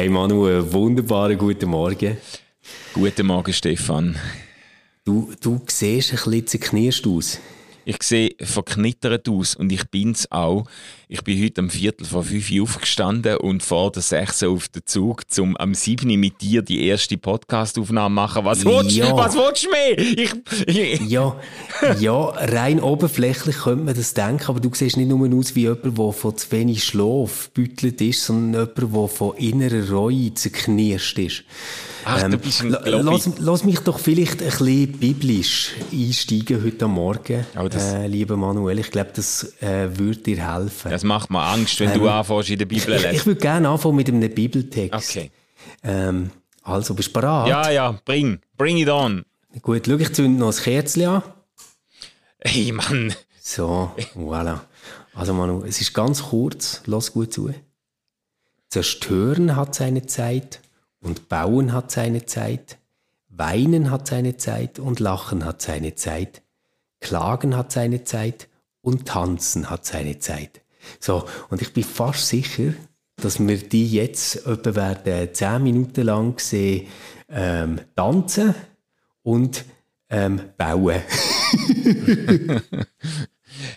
Hey Manu, einen wunderbaren guten Morgen. Guten Morgen, Stefan. Du, du siehst ein bisschen zerknirscht aus. Ich sehe verknittert aus und ich bin's auch. Ich bin heute am Viertel vor fünf Uhr aufgestanden und vor der sechs auf den Zug, um am sieben mit dir die erste Podcast-Aufnahme machen. Was willst, Ja. was willst du mehr? Ich, Ja, ja, rein oberflächlich könnte man das denken, aber du siehst nicht nur aus wie jemand, der von zu wenig Schlaf gebüttelt ist, sondern jemand, der von innerer Reue zerknirscht ist. Ach, du bist ein lass, lass mich doch vielleicht ein bisschen biblisch einsteigen heute Morgen, Oh, äh, lieber Manuel. Ich glaube, das äh, würde dir helfen. das macht mir Angst, wenn du anfängst in der Bibel ich, lesen. ich würde gerne anfangen mit einem Bibeltext. Okay. Ähm, also, bist du bereit? Ja, ja, bring, bring it on. Gut, schau, ich zünde noch ein Kerzchen an. Hey, Mann. So, voilà. Also Manu, es ist ganz kurz, lass gut zu. Zerstören hat seine Zeit und bauen hat seine Zeit. Weinen hat seine Zeit und lachen hat seine Zeit. Klagen hat seine Zeit und tanzen hat seine Zeit. So, und ich bin fast sicher, dass wir die jetzt etwa werden zehn Minuten lang sehen, ähm, tanzen und ähm, bauen.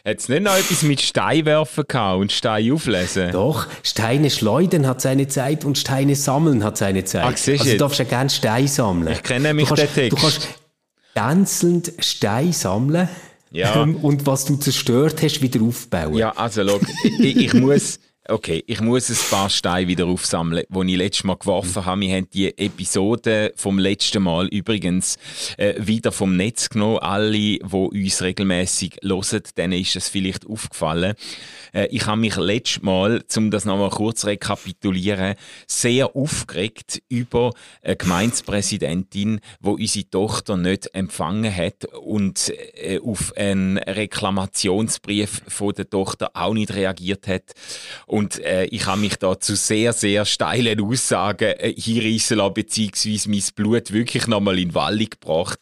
Hat es nicht noch etwas mit Steinwerfen gehabt und Stein auflesen? Doch, Steine schleudern hat seine Zeit und Steine sammeln hat seine Zeit. Ach, also du darfst ja gerne Steine sammeln. Ich kenne nämlich du kannst, den Text. Du kannst tänzelnd Steine sammeln Ja. und was du zerstört hast, wieder aufbauen. Ja, also schau, ich, ich muss, okay, ich muss ein paar Steine wieder aufsammeln, die ich letztes Mal geworfen habe. Wir haben die Episode vom letzten Mal übrigens äh, wieder vom Netz genommen. Alle, die uns regelmäßig hören, denen ist es vielleicht aufgefallen. Äh, ich habe mich letztes Mal, um das nochmal kurz zu rekapitulieren, sehr aufgeregt über eine Gemeindepräsidentin, die unsere Tochter nicht empfangen hat und äh, auf einen Reklamationsbrief von der Tochter auch nicht reagiert hat. Und äh, ich habe mich da zu sehr, sehr steilen Aussagen äh, hinreissen lassen, beziehungsweise mein Blut wirklich nochmal in Wallung gebracht.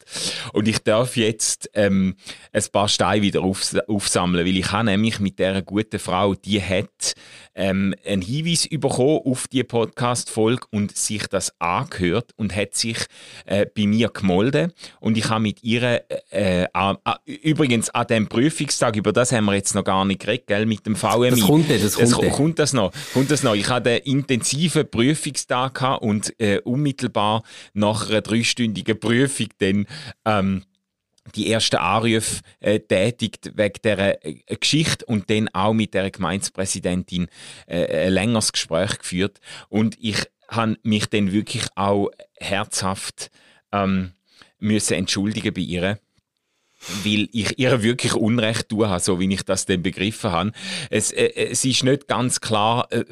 Und ich darf jetzt ähm, ein paar Steine wieder aufs aufsammeln, weil ich habe nämlich mit dieser guten Frau, die hat ähm, einen Hinweis bekommen auf die Podcast-Folge und sich das angehört und hat sich äh, bei mir gemolden. Und ich habe mit ihr, äh, äh, übrigens an dem Prüfungstag, über das haben wir jetzt noch gar nicht geredet, gell, mit dem VMI. Das kommt dann, das kommt dann. kommt das noch. Kommt das noch. Ich hatte einen intensiven Prüfungstag gehabt und äh, unmittelbar nach einer dreistündigen Prüfung dann ähm, die ersten Anrufe äh, tätigt wegen dieser äh, Geschichte und dann auch mit der Gemeindepräsidentin äh, ein längeres Gespräch geführt und ich habe mich dann wirklich auch herzhaft ähm, müssen entschuldigen bei ihr weil ich ihr wirklich Unrecht tun habe, so wie ich das dann begriffen habe. Es, äh, es ist nicht ganz klar, äh,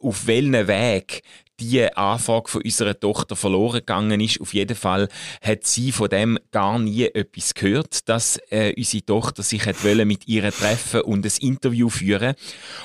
auf welchem Weg die Anfrage von unserer Tochter verloren gegangen ist. Auf jeden Fall hat sie von dem gar nie etwas gehört, dass äh, unsere Tochter sich hat mit ihr treffen und ein Interview führen.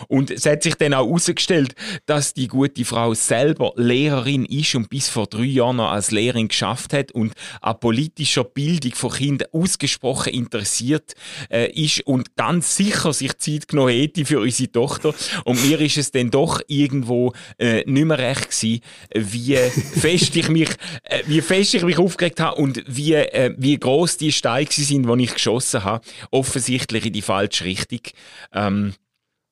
Und es hat sich dann auch herausgestellt, dass die gute Frau selber Lehrerin ist und bis vor drei Jahren noch als Lehrerin geschafft hat und an politischer Bildung von Kindern ausgesprochen interessiert äh, ist und ganz sicher sich Zeit genommen hätte für unsere Tochter. Und mir ist es dann doch irgendwo äh, nicht mehr recht gewesen, wie fest ich mich, äh, wie fest ich mich aufgeregt habe und wie, äh, wie groß die Steine sind, die ich geschossen habe. Offensichtlich in die falsche Richtung. Ähm,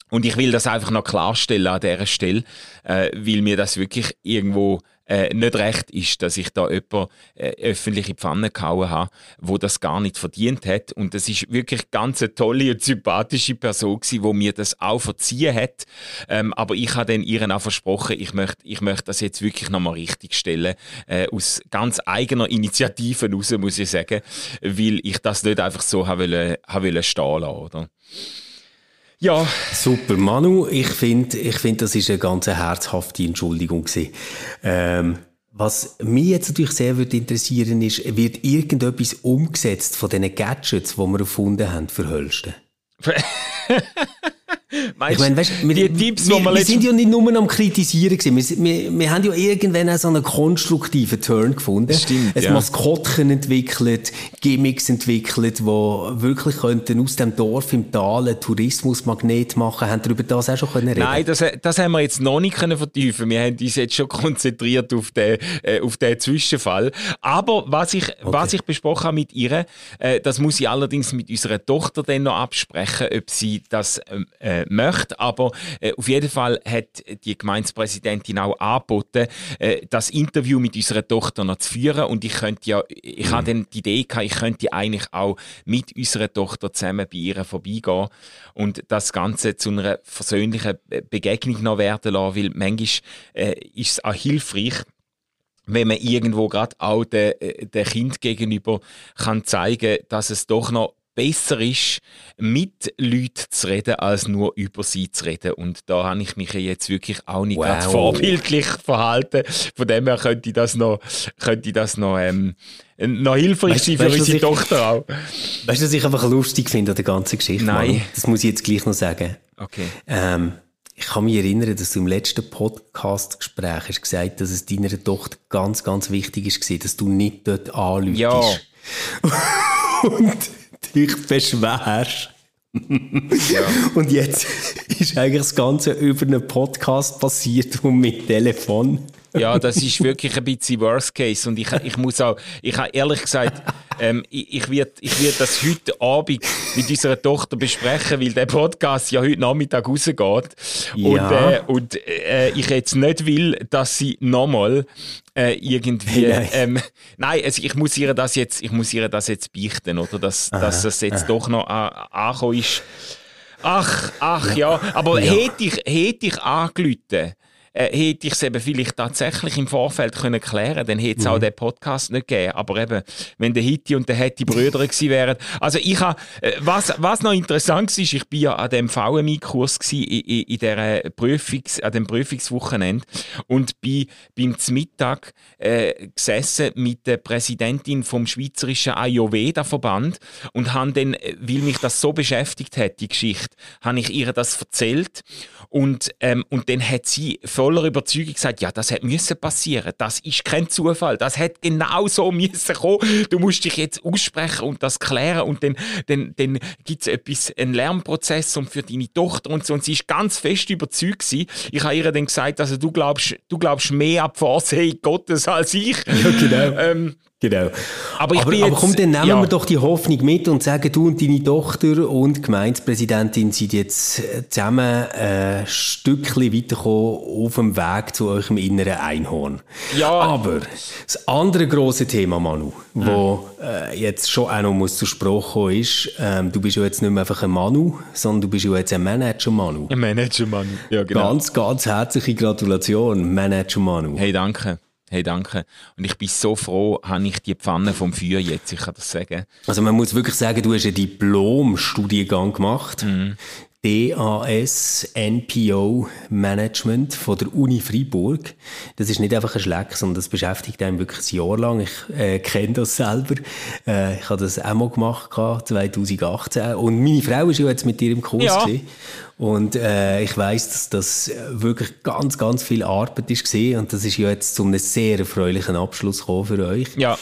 und ich will das einfach noch klarstellen an dieser Stelle, äh, weil mir das wirklich irgendwo äh, nicht recht ist, dass ich da jemanden äh, öffentlich in die Pfanne gehauen habe, wo das gar nicht verdient hat. Und das ist wirklich ganz eine tolle und sympathische Person gewesen, wo mir das auch verziehen hat. Ähm, aber ich habe dann ihren auch versprochen, ich möchte, ich möchte das jetzt wirklich nochmal richtig stellen, äh, aus ganz eigener Initiative raus, muss ich sagen, weil ich das nicht einfach so habe habe stehen lassen, oder? Ja, Super, Manu, ich finde, ich find, das ist eine ganz herzhafte Entschuldigung. Ähm, was mich jetzt natürlich sehr würde interessieren ist, wird irgendetwas umgesetzt von diesen Gadgets, die wir erfunden haben für Hölsten? ich meine, weißt, wir, die Tipps, wir, wir sind ja nicht nur am Kritisieren gewesen. Wir, wir, wir haben ja irgendwann auch so einen konstruktiven Turn gefunden. Stimmt, ein ja. Maskottchen entwickelt, Gimmicks entwickelt, die wirklich könnten aus dem Dorf im Tal einen Tourismusmagnet machen. Haben über das auch schon können reden? Nein, das, das haben wir jetzt noch nicht können vertiefen. Wir haben uns jetzt schon konzentriert auf den, äh, auf den Zwischenfall. Aber was ich, okay. was ich besprochen habe mit ihr, äh, das muss ich allerdings mit unserer Tochter dann noch absprechen, ob sie das ähm, äh, möchte. Aber äh, auf jeden Fall hat die Gemeindepräsidentin auch angeboten, äh, das Interview mit unserer Tochter noch zu führen. Und ich könnte ja, ich mhm. habe dann die Idee gehabt, ich könnte eigentlich auch mit unserer Tochter zusammen bei ihr vorbeigehen und das Ganze zu einer versöhnlichen Begegnung noch werden lassen, weil manchmal äh, ist es auch hilfreich, wenn man irgendwo gerade auch den, äh, den Kind gegenüber kann zeigen, dass es doch noch besser ist, mit Leuten zu reden, als nur über sie zu reden. Und da habe ich mich jetzt wirklich auch nicht wow. gerade vorbildlich verhalten. Von dem her könnte ich das noch, könnte ich das noch, ähm, noch hilfreich weißt, sein für weißt, unsere Tochter auch. Weißt du, was ich einfach lustig finde an der ganzen Geschichte? Nein. Mann? Das muss ich jetzt gleich noch sagen. Okay. Ähm, ich kann mich erinnern, dass du im letzten Podcast-Gespräch hast gesagt, dass es deiner Tochter ganz, ganz wichtig ist, dass du nicht dort anläutest. Ja. Und dich beschwerst. ja. Und jetzt ist eigentlich das Ganze über einen Podcast passiert und mit Telefon. Ja, das ist wirklich ein bisschen Worst Case. Und ich, ich muss auch, ich habe ehrlich gesagt, ähm, ich, ich werde ich werd das heute Abend mit unserer Tochter besprechen, weil der Podcast ja heute Nachmittag rausgeht. Ja. Und, äh, und äh, ich jetzt nicht will, dass sie nochmal äh, irgendwie. Nein. Ähm, nein, also ich muss ihr das jetzt, ich muss ihr das jetzt beichten, oder? Dass, aha, dass es jetzt aha. doch noch angekommen ist. Ach, ach ja, ja. aber ja. hätte ich, hätte ich angelüten, äh, hätte ich es eben vielleicht tatsächlich im Vorfeld können klären dann hätte es mhm. auch den Podcast nicht gegeben. Aber eben, wenn der Hitti und der Hetti Brüder gewesen wären. Also ich habe, äh, was, was noch interessant ist, ich bin ja an dem VMI-Kurs in, in, in der Prüfungs, an dem Prüfungswochenende und bin beim Mittag äh, gesessen mit der Präsidentin vom Schweizerischen Ayurveda-Verband und habe dann, äh, weil mich das so beschäftigt hat, die Geschichte, habe ich ihr das erzählt und, ähm, und dann hat sie voller Überzeugung gesagt, ja, das hätte müssen passieren. Das ist kein Zufall. Das hätte genau so müssen kommen. Du musst dich jetzt aussprechen und das klären und dann, dann, dann gibt es etwas, einen Lernprozess und für deine Tochter und so. Und sie ist ganz fest überzeugt gewesen. Ich habe ihr dann gesagt, also du glaubst, du glaubst mehr an die Vorsehung Gottes als ich. Ja, genau. Ähm, Genau. Aber, aber, jetzt, aber komm, dann nehmen ja. wir doch die Hoffnung mit und sagen, du und deine Tochter und die Gemeindepräsidentin sind jetzt äh, zusammen ein äh, Stückchen weitergekommen auf dem Weg zu eurem inneren Einhorn. Ja. Aber das andere große Thema, Manu, mhm. wo äh, jetzt schon auch noch muss zur Sprache kommen ist, ähm, du bist ja jetzt nicht mehr einfach ein Manu, sondern du bist ja jetzt ein Manager-Manu. Ein Manager-Manu, ja genau. Ganz, ganz herzliche Gratulation, Manager-Manu. Hey, danke. Hey, danke. Und ich bin so froh, habe ich die Pfanne vom Feuer jetzt, ich kann das sagen. Also man muss wirklich sagen, du hast einen Diplom-Studiengang gemacht. Mhm. DAS NPO Management von der Uni Freiburg. Das ist nicht einfach ein Schleck, sondern das beschäftigt einen wirklich ein Jahr lang. Ich äh, kenne das selber. Äh, ich habe das auch mal gemacht, 2018. Und meine Frau ist ja jetzt mit dir im Kurs. Ja. Und äh, ich weiß, dass das wirklich ganz, ganz viel Arbeit ist gesehen und das ist ja jetzt zu einem sehr erfreulichen Abschluss gekommen für euch. Ja.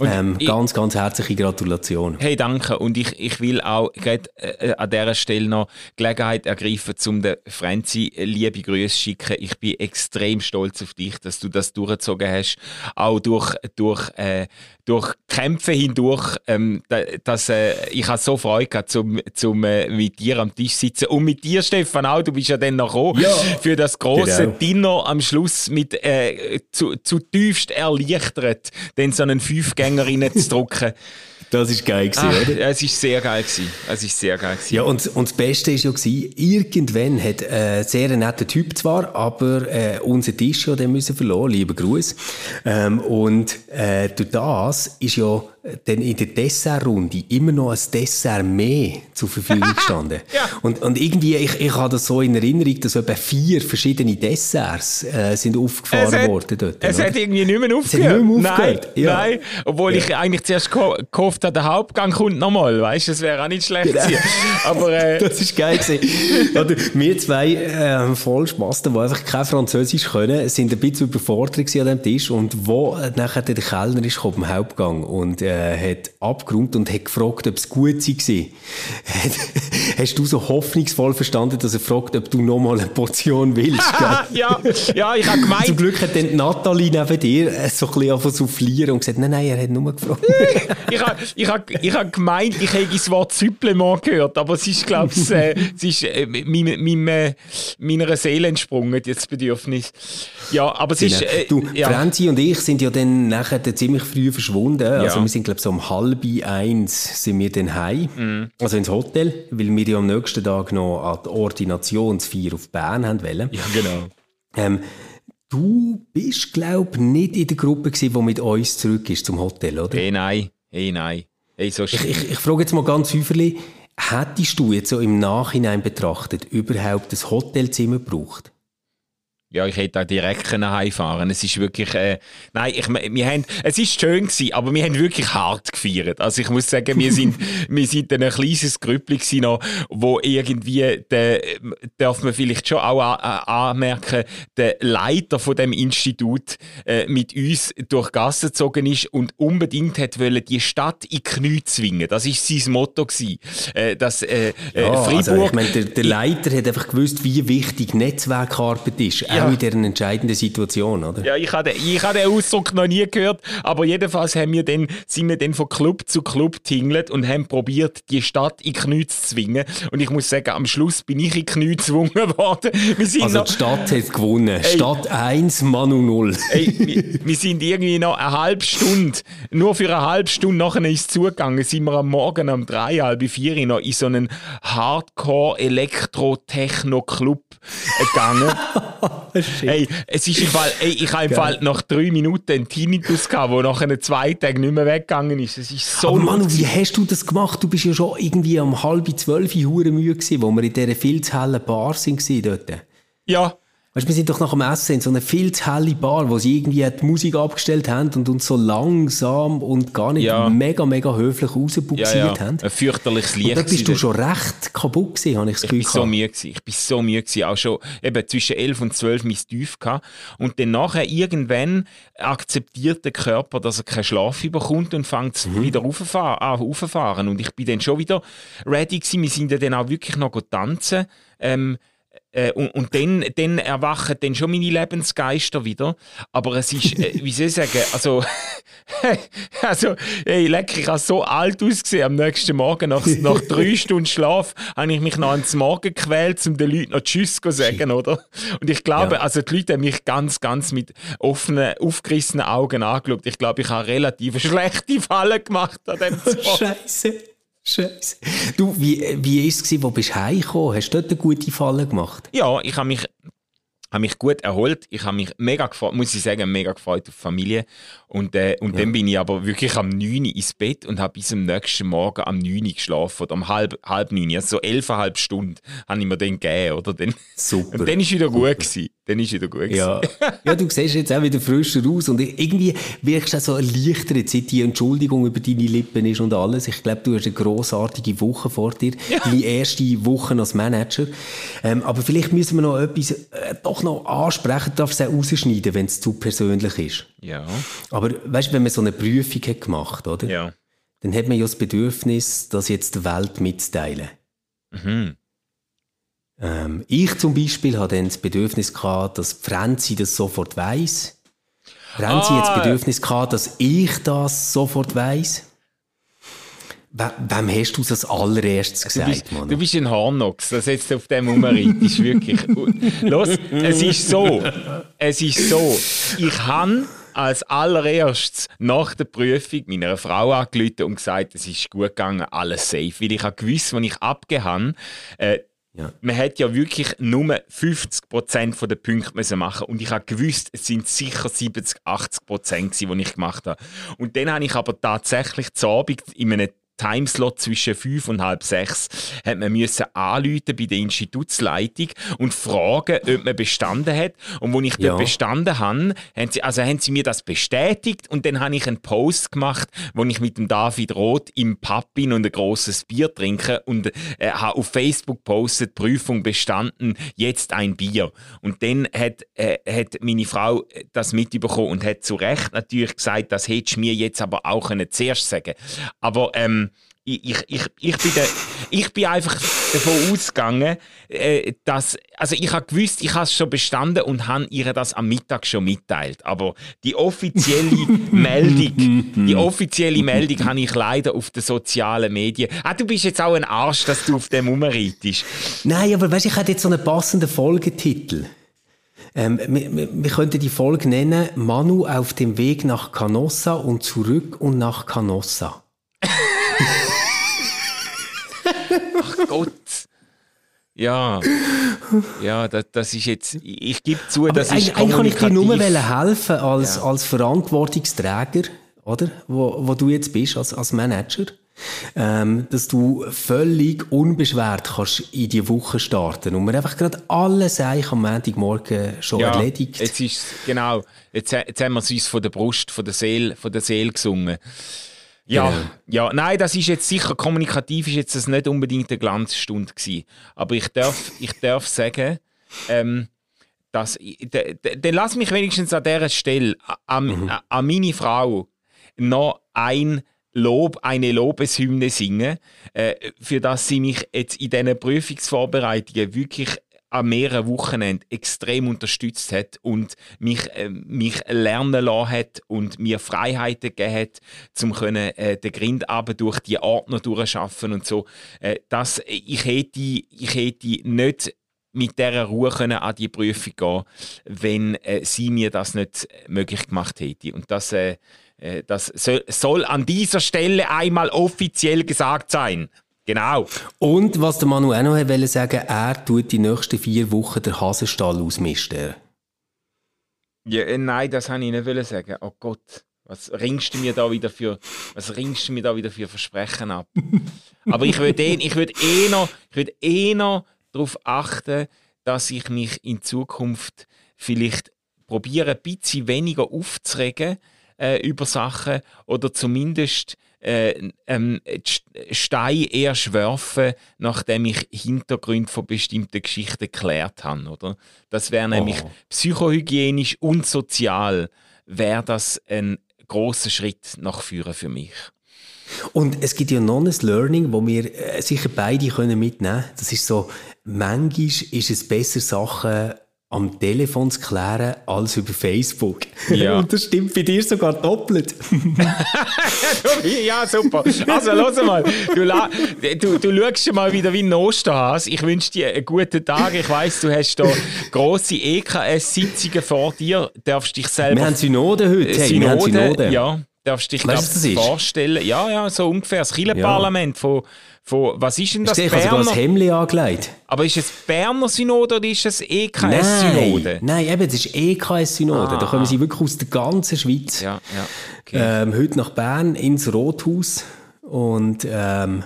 Ähm, ich, ganz, ganz herzliche Gratulation. Hey, danke. Und ich, ich will auch gerade äh, an dieser Stelle noch Gelegenheit ergreifen, um der Franzi liebe Grüße schicken. Ich bin extrem stolz auf dich, dass du das durchgezogen hast. Auch durch, durch, äh, durch Kämpfe hindurch. Ähm, dass, äh, ich habe so Freude gehabt, zum, zum äh, mit dir am Tisch sitzen und mit dir Stefan, auch. Du bist ja dann noch ja. für das große genau. Dinner am Schluss mit äh, zu, zu tiefst erleichtert, dann so einen Fünfgänger reinzudrücken. Das ist geil gewesen, Ach, oder? Es ist sehr geil gewesen. Es ist sehr geil gewesen. Ja, und, und das Beste ist ja gewesen, irgendwann hat äh, sehr netter Typ zwar, aber äh, unser Tisch ja den müssen verloren, lieber Gruß. Ähm, und äh, durch das ist ja dann in der Dessertrunde immer noch ein Dessert mehr zur Verfügung gestanden. Ja. und, und irgendwie, ich, ich habe das so in Erinnerung, dass etwa vier verschiedene Desserts äh, sind aufgefahren Es hat- worden dort. Es oder? hat irgendwie nicht mehr hat aufgehört. nicht mehr nein, aufgehört, ja. nein. Obwohl ich eigentlich zuerst geho- gehofft habe, der Hauptgang kommt nochmal. Weißt du, das wäre auch nicht schlecht Genau. gewesen. Aber äh, Das ist geil gewesen. Oder, wir zwei äh, Vollspasten, die einfach kein Französisch können, sind ein bisschen überfordert an dem Tisch und wo äh, nachher der Kellner ist gekommen, im Hauptgang und äh, hat abgeräumt und hat gefragt, ob es gut war. Hast du so hoffnungsvoll verstanden, dass er fragt, ob du nochmal eine Portion willst? ja, ja, ich habe Zum gemeint, Glück hat dann Nathalie neben dir äh, so ein bisschen soufflieren und gesagt, nein, nein, er hat nur gefragt. ich habe ich hab, ich hab gemeint, ich hätte das Wort Supplement gehört, aber es ist, glaube ich, äh, es ist äh, meinem- meinem, äh, meiner Seele entsprungen, das Bedürfnis. Ja, aber es ist... Äh, du, ja. Franzi und ich sind ja dann nachher ziemlich früh verschwunden. Also Ja. wir sind, glaube ich, so um halb eins sind wir dann heim. Mhm. Also ins Hotel, weil wir ja am nächsten Tag noch an die Ordinationsfeier auf Bern haben wollen. ja, genau. Ähm, du bist, glaube ich, nicht in der Gruppe gewesen, die mit uns zurück ist zum Hotel, oder? Hey, nein. Hey, nein. Hey, so Ich, ich, ich frage jetzt mal ganz häufig, hättest du jetzt so im Nachhinein betrachtet überhaupt das Hotelzimmer gebraucht? Ja, ich hätte da direkt können heimfahren. Es ist wirklich, äh, nein, ich, wir haben, es ist schön gewesen, aber wir haben wirklich hart gefeiert. Also ich muss sagen, wir sind, wir sind ein kleines Grüppli gewesen noch, wo irgendwie, der, darf man vielleicht schon auch anmerken, der Leiter von dem Institut äh, mit uns durch Gassen gezogen ist und unbedingt hat wollen, die Stadt in die Knie zwingen. Das ist sein Motto gewesen. Äh, dass, äh, äh, Ja, Freiburg, also ich meine, der, der Leiter hat einfach gewusst, wie wichtig Netzwerkarbeit ist, Ja. Auch in dieser entscheidenden Situation, oder? Ja, ich habe ich habe den Ausdruck noch nie gehört, aber jedenfalls haben wir dann, sind wir dann von Club zu Club tingelt und haben probiert, die Stadt in Knie zu zwingen. Und ich muss sagen, am Schluss bin ich in Knie gezwungen worden. Also noch, die Stadt hat gewonnen. Stadt 1, Manu 0. ey, wir, wir sind irgendwie noch eine halbe Stunde, nur für eine halbe Stunde nachher ist es zugegangen, sind wir am Morgen um drei, halb vier noch in so einen Hardcore-Elektro-Techno-Club gegangen. Ey, es ist im Fall, ey, ich habe im. Fall nach drei Minuten einen Tinnitus gehabt, der nach einem zwei Tagen nicht mehr weggegangen ist. Es ist so Aber Manu, wie hast du das gemacht? Du bist ja schon irgendwie um halb zwölf Uhr müde gewesen, wo wir in dieser viel zu hellen Bar sind dort. Ja, Weißt wir sind doch nach dem Essen in so einer viel zu helle Bar, wo sie irgendwie die Musik abgestellt haben und uns so langsam und gar nicht Ja. mega, mega höflich ja, rausbuxiert ja. haben. Ein fürchterliches Und Licht. da bist du schon recht kaputt gewesen, habe ich das Ich Gefühl bin so gehabt. müde gewesen. Ich bin so müde gewesen. Auch schon eben zwischen 11 und 12 mein Tief gehabt. Und dann nachher irgendwann akzeptiert der Körper, dass er keinen Schlaf bekommt und fängt Mhm. wieder rauffahren, an rauffahren. Und ich bin dann schon wieder ready gewesen. Wir sind ja dann auch wirklich noch tanzen. Ähm, äh, und, und dann, dann erwachen dann schon meine Lebensgeister wieder. Aber es ist, äh, wie soll ich sagen, also, also ey, leck, ich habe so alt ausgesehen am nächsten Morgen. Nach, nach drei Stunden Schlaf habe ich mich noch ans Morgen gequält, um den Leuten noch Tschüss zu sagen, oder? Und ich glaube, Ja. also die Leute haben mich ganz, ganz mit offenen, aufgerissenen Augen angeschaut. Ich glaube, ich habe relativ schlechte Fallen gemacht an dem Tag. Scheiße. Scheiße. Du, wie, wie ist es gewesen, wo bist du heimgekommen? Hast du dort eine gute Falle gemacht? Ja, ich habe mich, habe mich gut erholt. Ich habe mich mega gefreut, muss ich sagen, mega gefreut auf die Familie. Und, äh, und dann bin ich aber wirklich am 9 Uhr ins Bett und habe bis am nächsten Morgen am 9 Uhr geschlafen. Oder um halb, halb 9 Uhr. Also so 11,5 Stunden habe ich mir dann gegeben, oder? Dann, Super. und dann ist wieder gut gewesen. Dann ist wieder gut gewesen. Ja. ja, du siehst jetzt auch wieder frischer aus und irgendwie wirkst du auch so erleichtert, seit die Entschuldigung über deine Lippen ist und alles. Ich glaube, du hast eine grossartige Woche vor dir, deine erste Woche als Manager. Ähm, aber vielleicht müssen wir noch etwas äh, doch noch ansprechen, du darfst es auch rausschneiden, wenn es zu persönlich ist. Ja. Aber weißt du, wenn man so eine Prüfung hat gemacht, oder? ja. Dann hat man ja das Bedürfnis, das jetzt der Welt mitzuteilen. Mhm. Ähm, ich zum Beispiel hatte dann das Bedürfnis gehabt, dass Franzi das sofort weiß. Franzi hat Ah. das Bedürfnis gehabt, dass ich das sofort weiß. We wem hast du das als allererstes Du gesagt, bist, Mann? du bist ein Hornox, das jetzt auf dem rumreitest, wirklich. Los, es ist so, es ist so, ich habe als allererstes nach der Prüfung meiner Frau angerufen und gesagt, es ist gut gegangen, alles safe. Weil ich habe gewusst, wenn ich habe, äh, Ja. Man hätte ja wirklich nur 50% der Punkte müssen machen und ich habe gewusst, es sind sicher 70, 80% die ich gemacht habe. Und dann habe ich aber tatsächlich zu Abend in einem Timeslot zwischen fünf und halb sechs hat man müssen anrufen bei der Institutsleitung und fragen, ob man bestanden hat. Und wo ich ja. dort bestanden habe, haben sie, also haben sie mir das bestätigt und dann habe ich einen Post gemacht, wo ich mit dem David Roth im Pub bin und ein großes Bier trinke und äh, habe auf Facebook postet, Prüfung bestanden, jetzt ein Bier. Und dann hat, äh, hat meine Frau das mitbekommen und hat zu Recht natürlich gesagt, das hättest du mir jetzt aber auch zuerst sagen Aber ähm, ich, ich, ich, bin der, ich bin einfach davon ausgegangen, äh, dass, also ich habe gewusst, ich habe es schon bestanden und habe ihr das am Mittag schon mitteilt. Aber die offizielle Meldung, die offizielle Meldung habe ich leider auf den sozialen Medien. Ah, du bist jetzt auch ein Arsch, dass du auf dem rumreitest. Nein, aber weißt, ich hätte jetzt so einen passenden Folgetitel. Ähm, wir, wir könnten die Folge nennen Manu auf dem Weg nach Canossa und zurück und nach Canossa. Ach Gott. Ja, ja, das, das ist jetzt, ich gebe zu, das Aber ist Eigentlich kann ich dir nur helfen als, ja. als Verantwortungsträger, oder? Wo, wo du jetzt bist, als, als Manager. Ähm, dass du völlig unbeschwert kannst in die Woche starten und man einfach gerade alles eigentlich am Montagmorgen schon ja, erledigt. Jetzt ist genau, jetzt, jetzt haben wir es uns von der Brust, von der Seele, von der Seele gesungen. Ja, genau. ja, nein, das ist jetzt sicher kommunikativ, ist jetzt das nicht unbedingt eine Glanzstunde gewesen. Aber ich darf, ich darf sagen, ähm, dass, dann lass mich wenigstens an dieser Stelle an, mhm. an meine Frau noch ein Lob, eine Lobeshymne singen, äh, für das sie mich jetzt in diesen Prüfungsvorbereitungen wirklich an mehreren Wochenenden extrem unterstützt hat und mich, äh, mich lernen lassen hat und mir Freiheiten gegeben hat, um äh, den Grindabend durch die Ordner durchschaffen und so. Äh, das, ich, hätte, ich hätte nicht mit dieser Ruhe können an die Prüfung gehen wenn äh, sie mir das nicht möglich gemacht hätte. Und das, äh, äh das soll, soll an dieser Stelle einmal offiziell gesagt sein. Genau. Und was der Manu auch noch wollte sagen, er tut die nächsten vier Wochen den Hasenstall ausmisten. Ja, äh, nein, das habe ich nicht sagen. Oh Gott, was ringst du mir da wieder für, was ringst du mir da wieder für Versprechen ab? Aber ich würde eh, ich würde eh noch, ich würde eh noch darauf achten, dass ich mich in Zukunft vielleicht probiere, ein bisschen weniger aufzuregen äh, über Sachen oder zumindest äh, ähm, Stein erst werfen, nachdem ich Hintergründe von bestimmten Geschichten geklärt habe. Oder? Das wäre nämlich oh. psychohygienisch und sozial wäre das ein großer Schritt nach vorne für mich. Und es gibt ja noch ein Learning, wo wir äh, sicher beide können mitnehmen können. Das ist so, manchmal ist es besser, Sachen am Telefon zu klären als über Facebook. Ja. Und das stimmt bei dir sogar doppelt. ja, super. Also, los mal. Du, du, du schaust schon mal wieder wie ein Osterhas. Ich wünsche dir einen guten Tag. Ich weiss, du hast da grosse EKS-Sitzungen vor dir. Darfst dich selber... Wir haben Synode heute. Hey, Synode, Synode. ja. Darfst dich weißt, glaub, vorstellen. Ja, ja, so ungefähr. Das Kirchenparlament ja. von von, was ist denn das? Ich habe sogar Hemd angelegt. Aber ist es Berner Synode oder ist es EKS-Synode? Nein, nein, eben, es ist EKS-Synode. Ah. Da kommen sie wirklich aus der ganzen Schweiz. Ja, ja. Okay. Ähm, heute nach Bern ins Rothaus. Und ähm,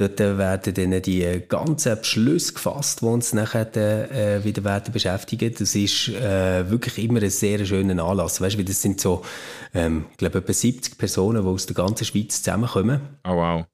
dort werden dann die ganzen Beschlüsse gefasst, die uns nachher äh, wieder werden beschäftigen. Das ist äh, wirklich immer ein sehr schöner Anlass. Weißt du, das sind so, ähm, ich glaube, etwa 70 Personen, die aus der ganzen Schweiz zusammenkommen. Oh wow.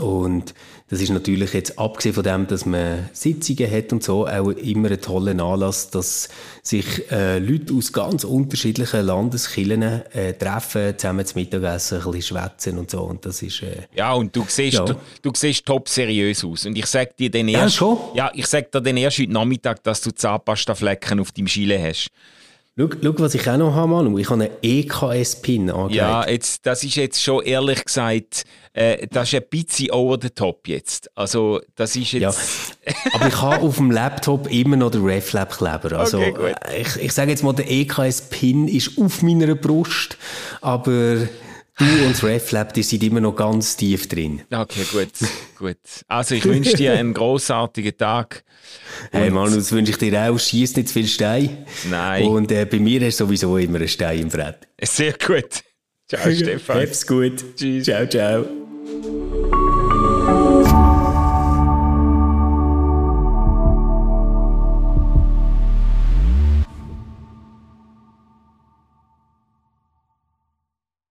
Und das ist natürlich jetzt, abgesehen von dem, dass man Sitzungen hat und so, auch immer ein toller Anlass, dass sich äh, Leute aus ganz unterschiedlichen Landeskirchen äh, treffen, zusammen zum Mittagessen, ein bisschen schwätzen und so. Und das ist, äh, ja, und du siehst, ja. du, du siehst top seriös aus. Und ich sag dir dann erst, ja, ja, ich sag dir dann erst heute Nachmittag, dass du Zahnpasta-Flecken auf deinem Schiele hast. Schau, schau, was ich auch noch habe, Manu. Ich habe einen EKS-Pin angelegt. Ja, jetzt, das ist jetzt schon ehrlich gesagt, äh, das ist ein bisschen over the top jetzt. Also, das ist jetzt... Ja, aber ich habe auf dem Laptop immer noch den RefLab-Kleber. Also, okay, ich, ich sage jetzt mal, der EKS-Pin ist auf meiner Brust, aber Du und das RefLab, die sind immer noch ganz tief drin. Okay, gut, gut. Also ich wünsche dir einen großartigen Tag. Hey Manu, das wünsche ich dir auch. Schieß nicht zu viel Stein. Nein. Und äh, bei mir ist sowieso immer ein Stein im Brett. Sehr gut. Ciao, Stefan. Hab's gut. Tschüss. Ciao, ciao.